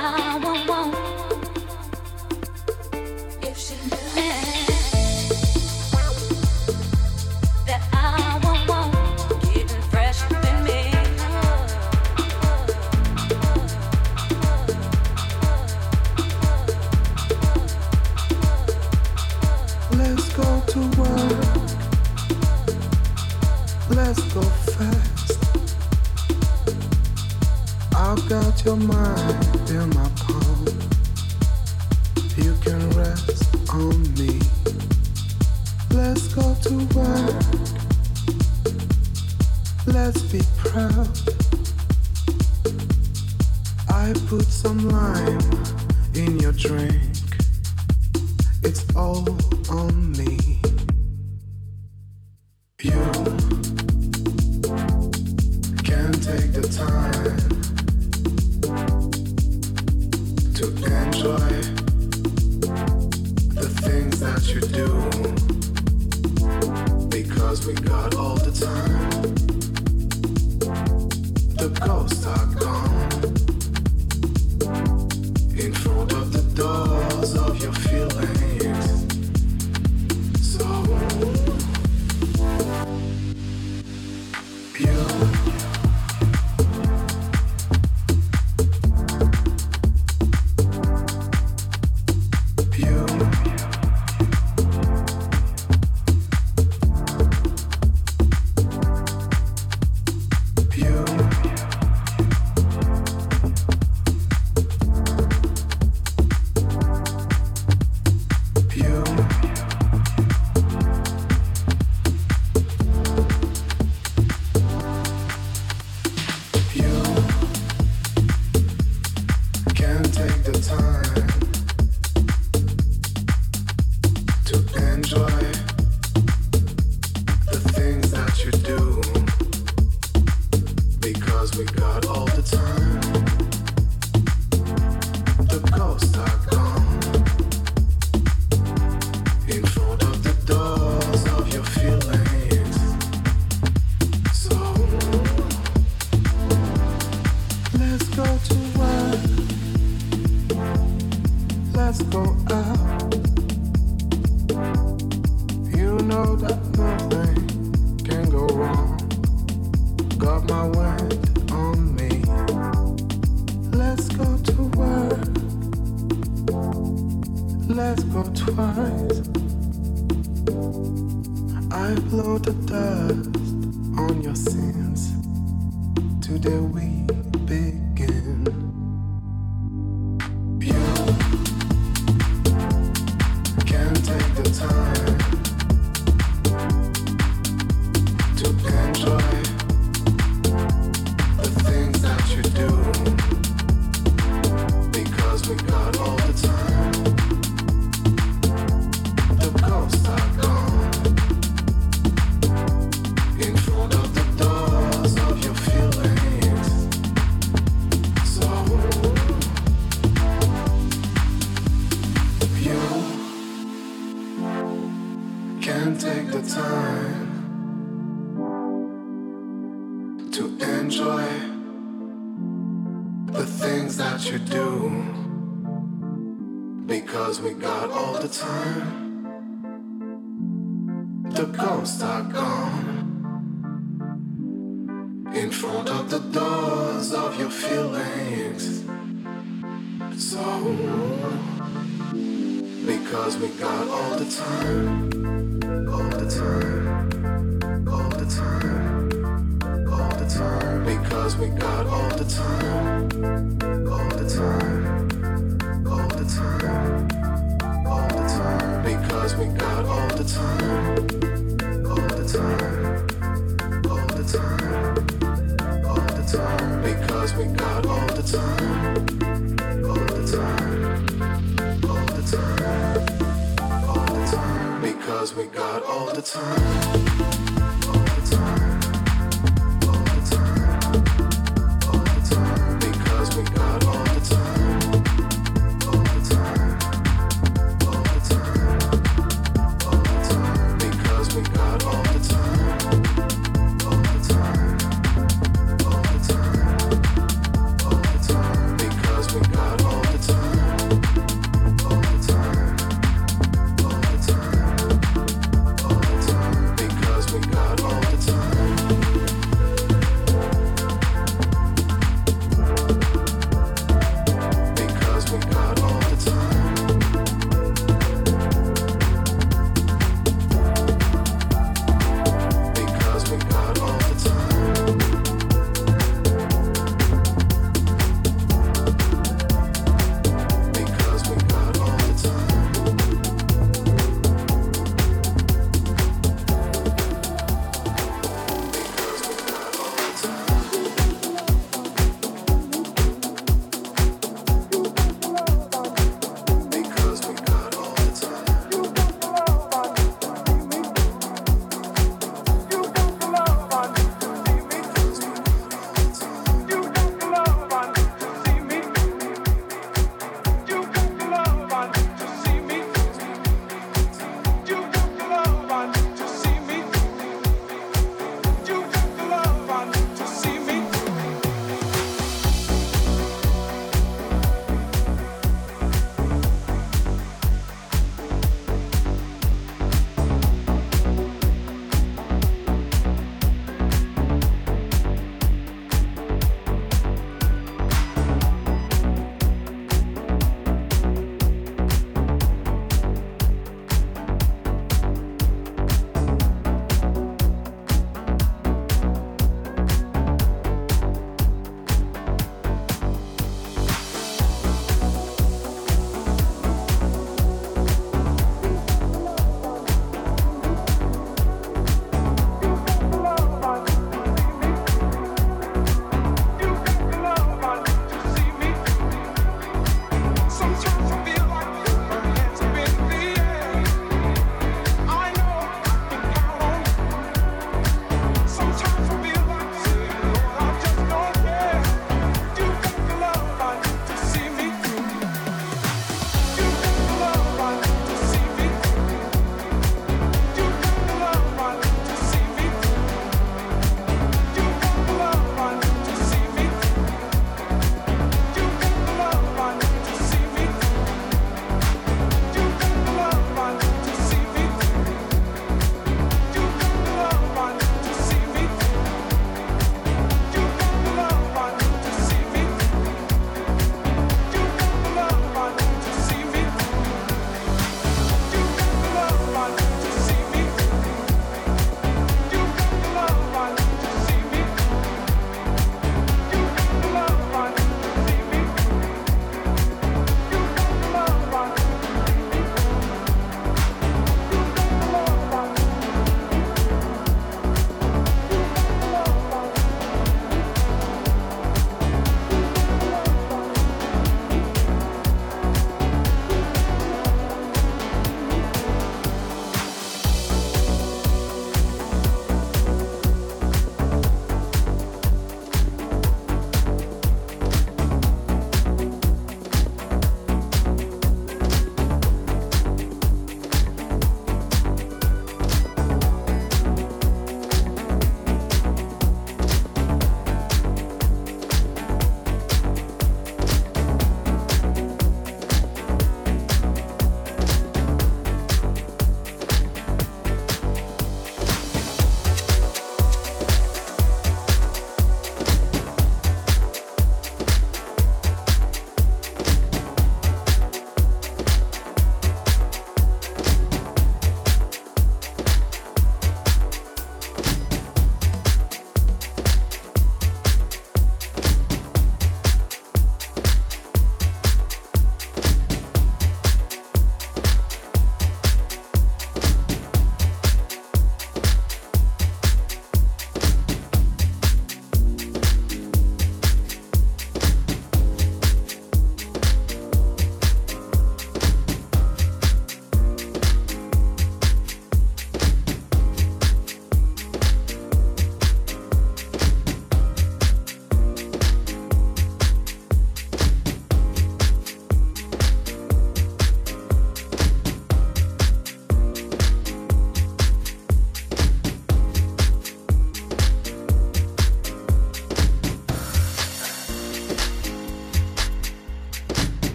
in front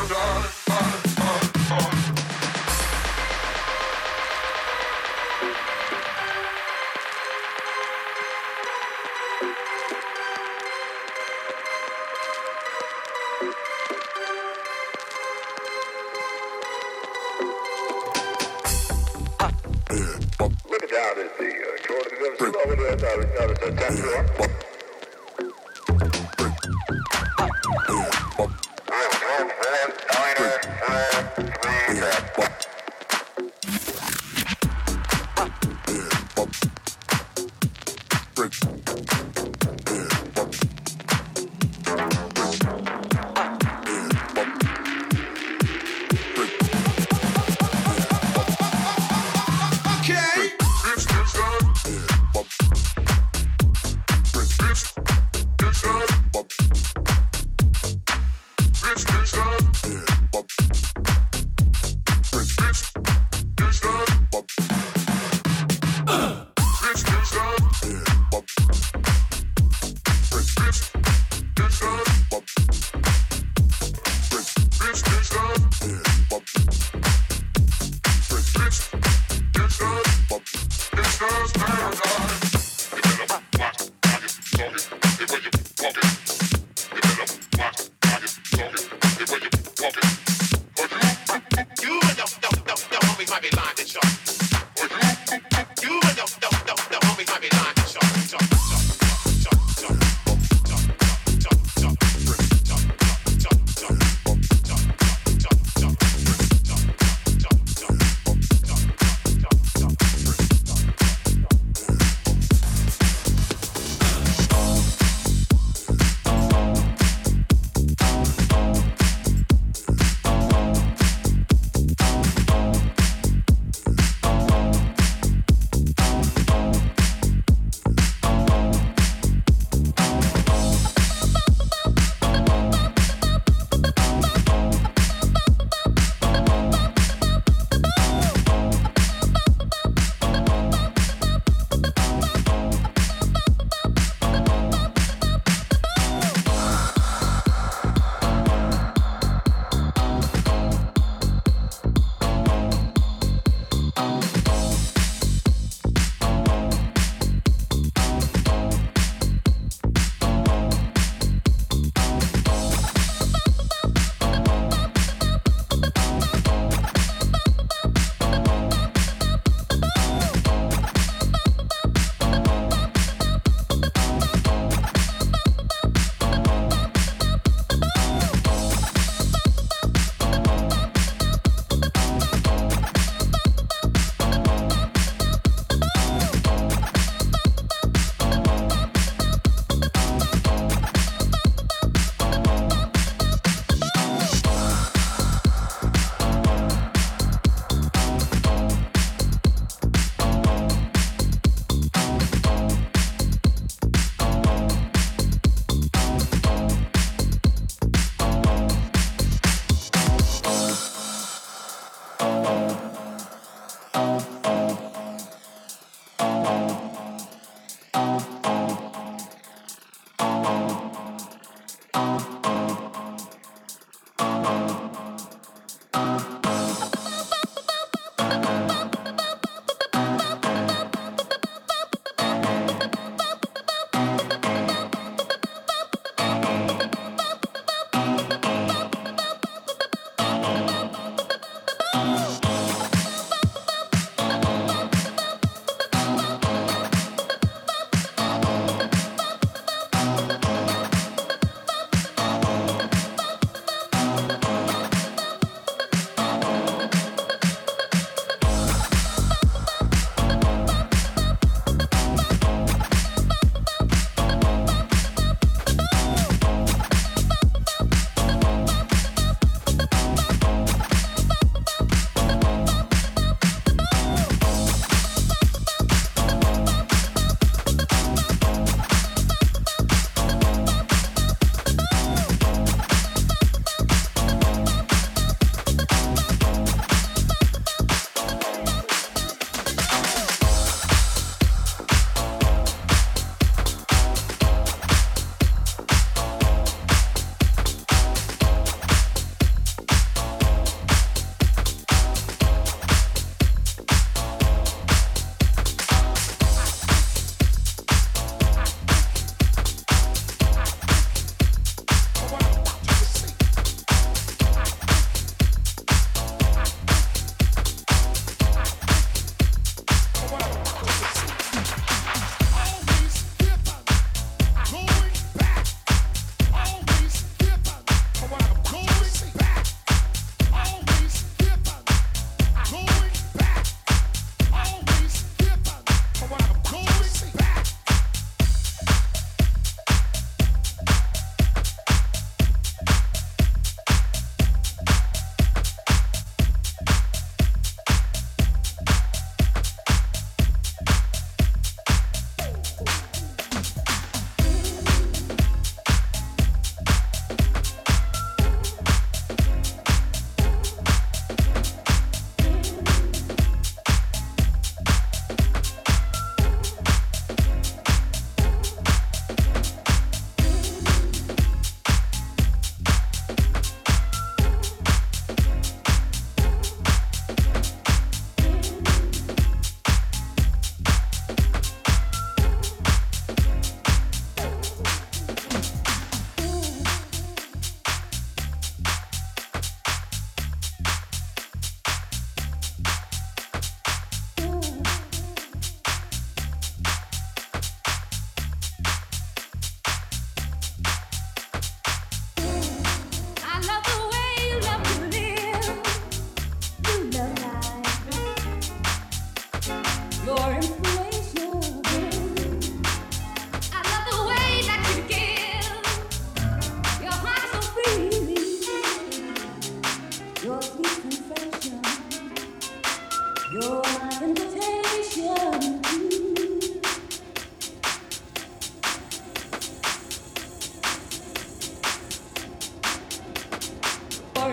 Look at that, the uh, Jordan, that was a tattoo.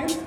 time.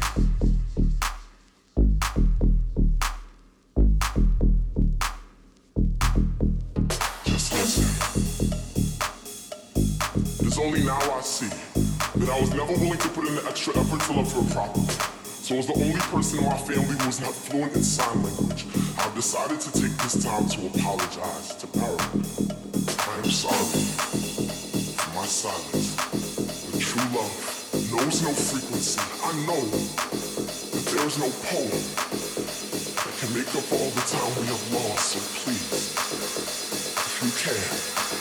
now I see that I was never willing to put in the extra effort to love her properly. So as the only person in my family who was not fluent in sign language, I've decided to take this time to apologize to Marilyn. I am sorry for my silence. True love knows no frequency. I know that there is no poem that can make up all the time we have lost. So please, if you can,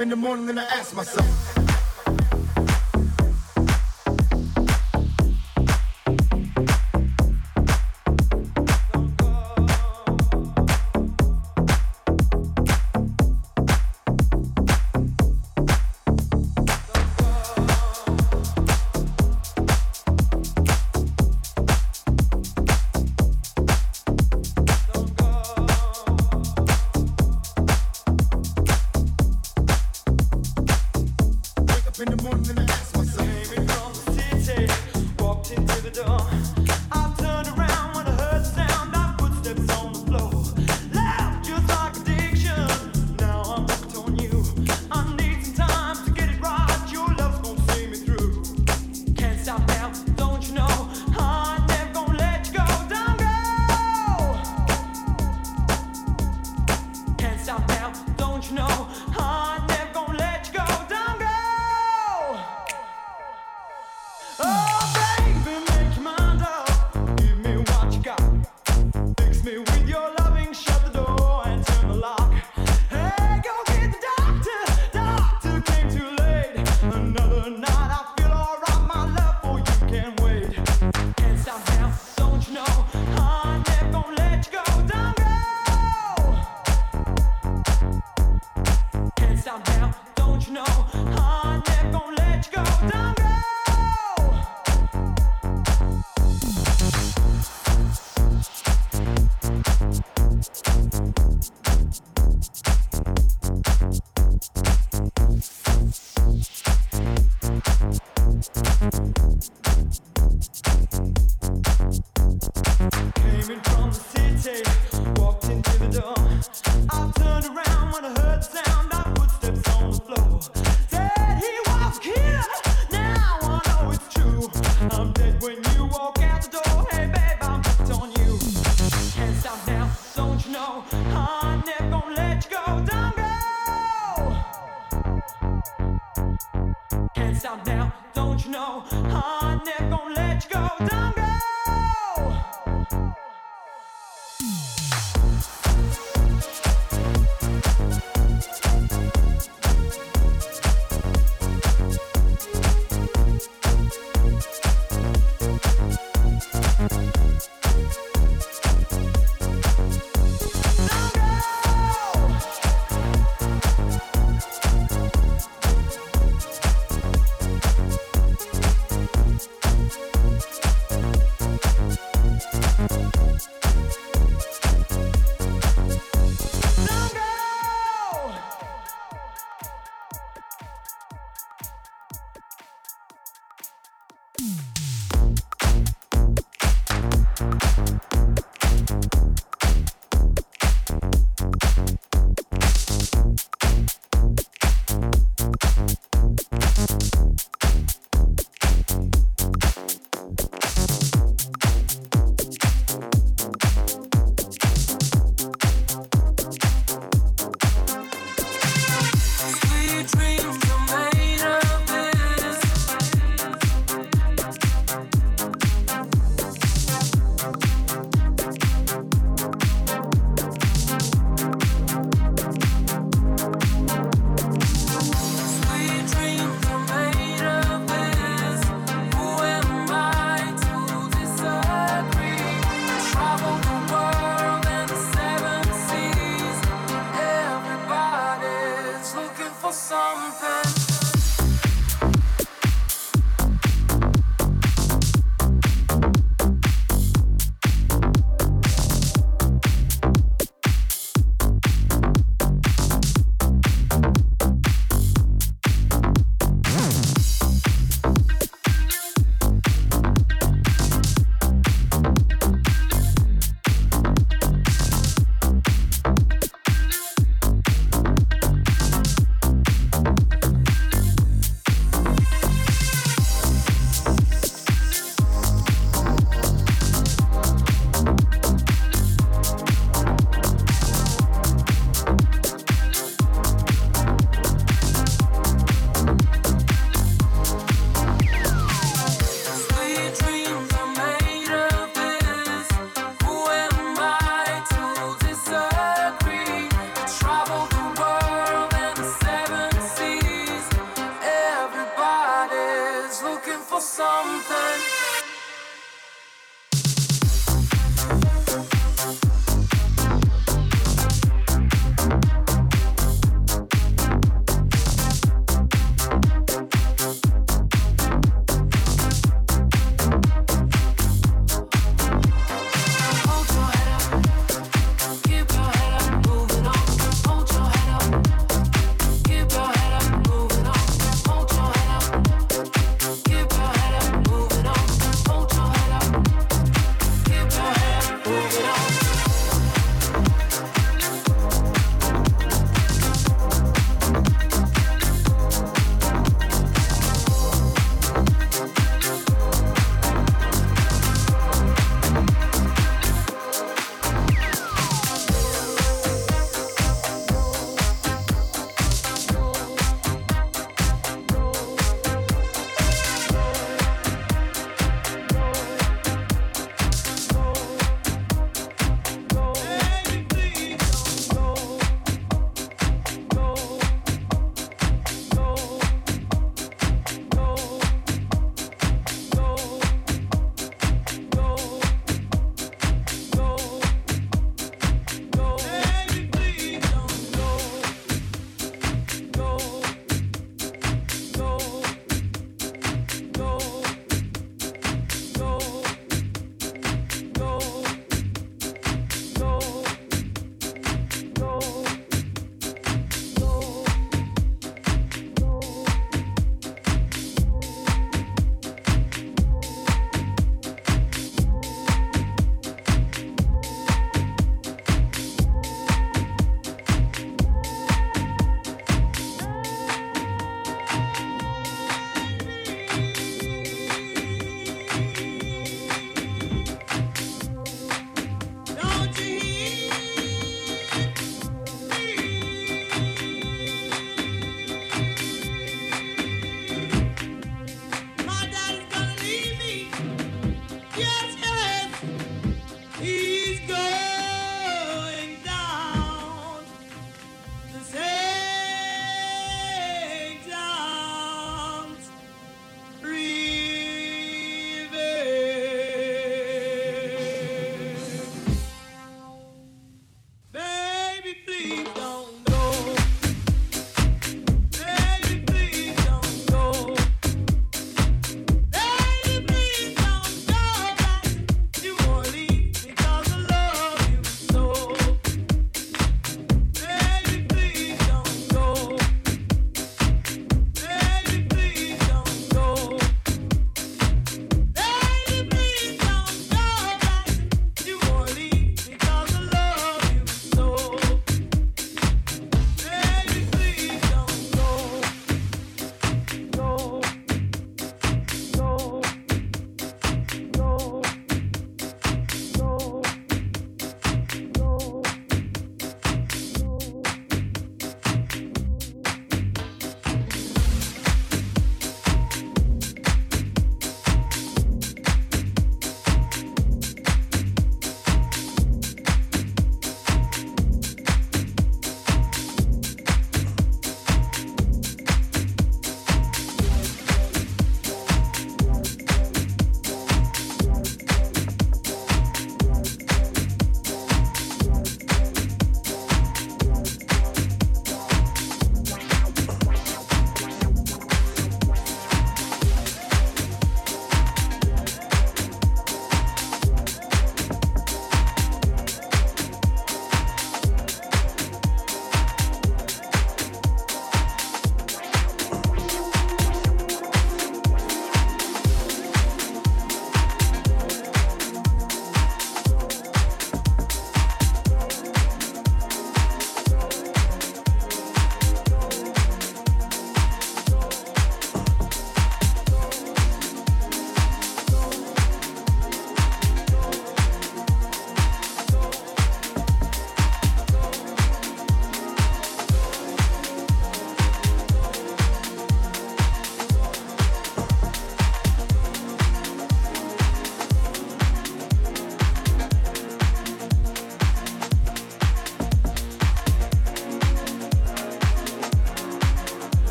in the morning and I ask myself.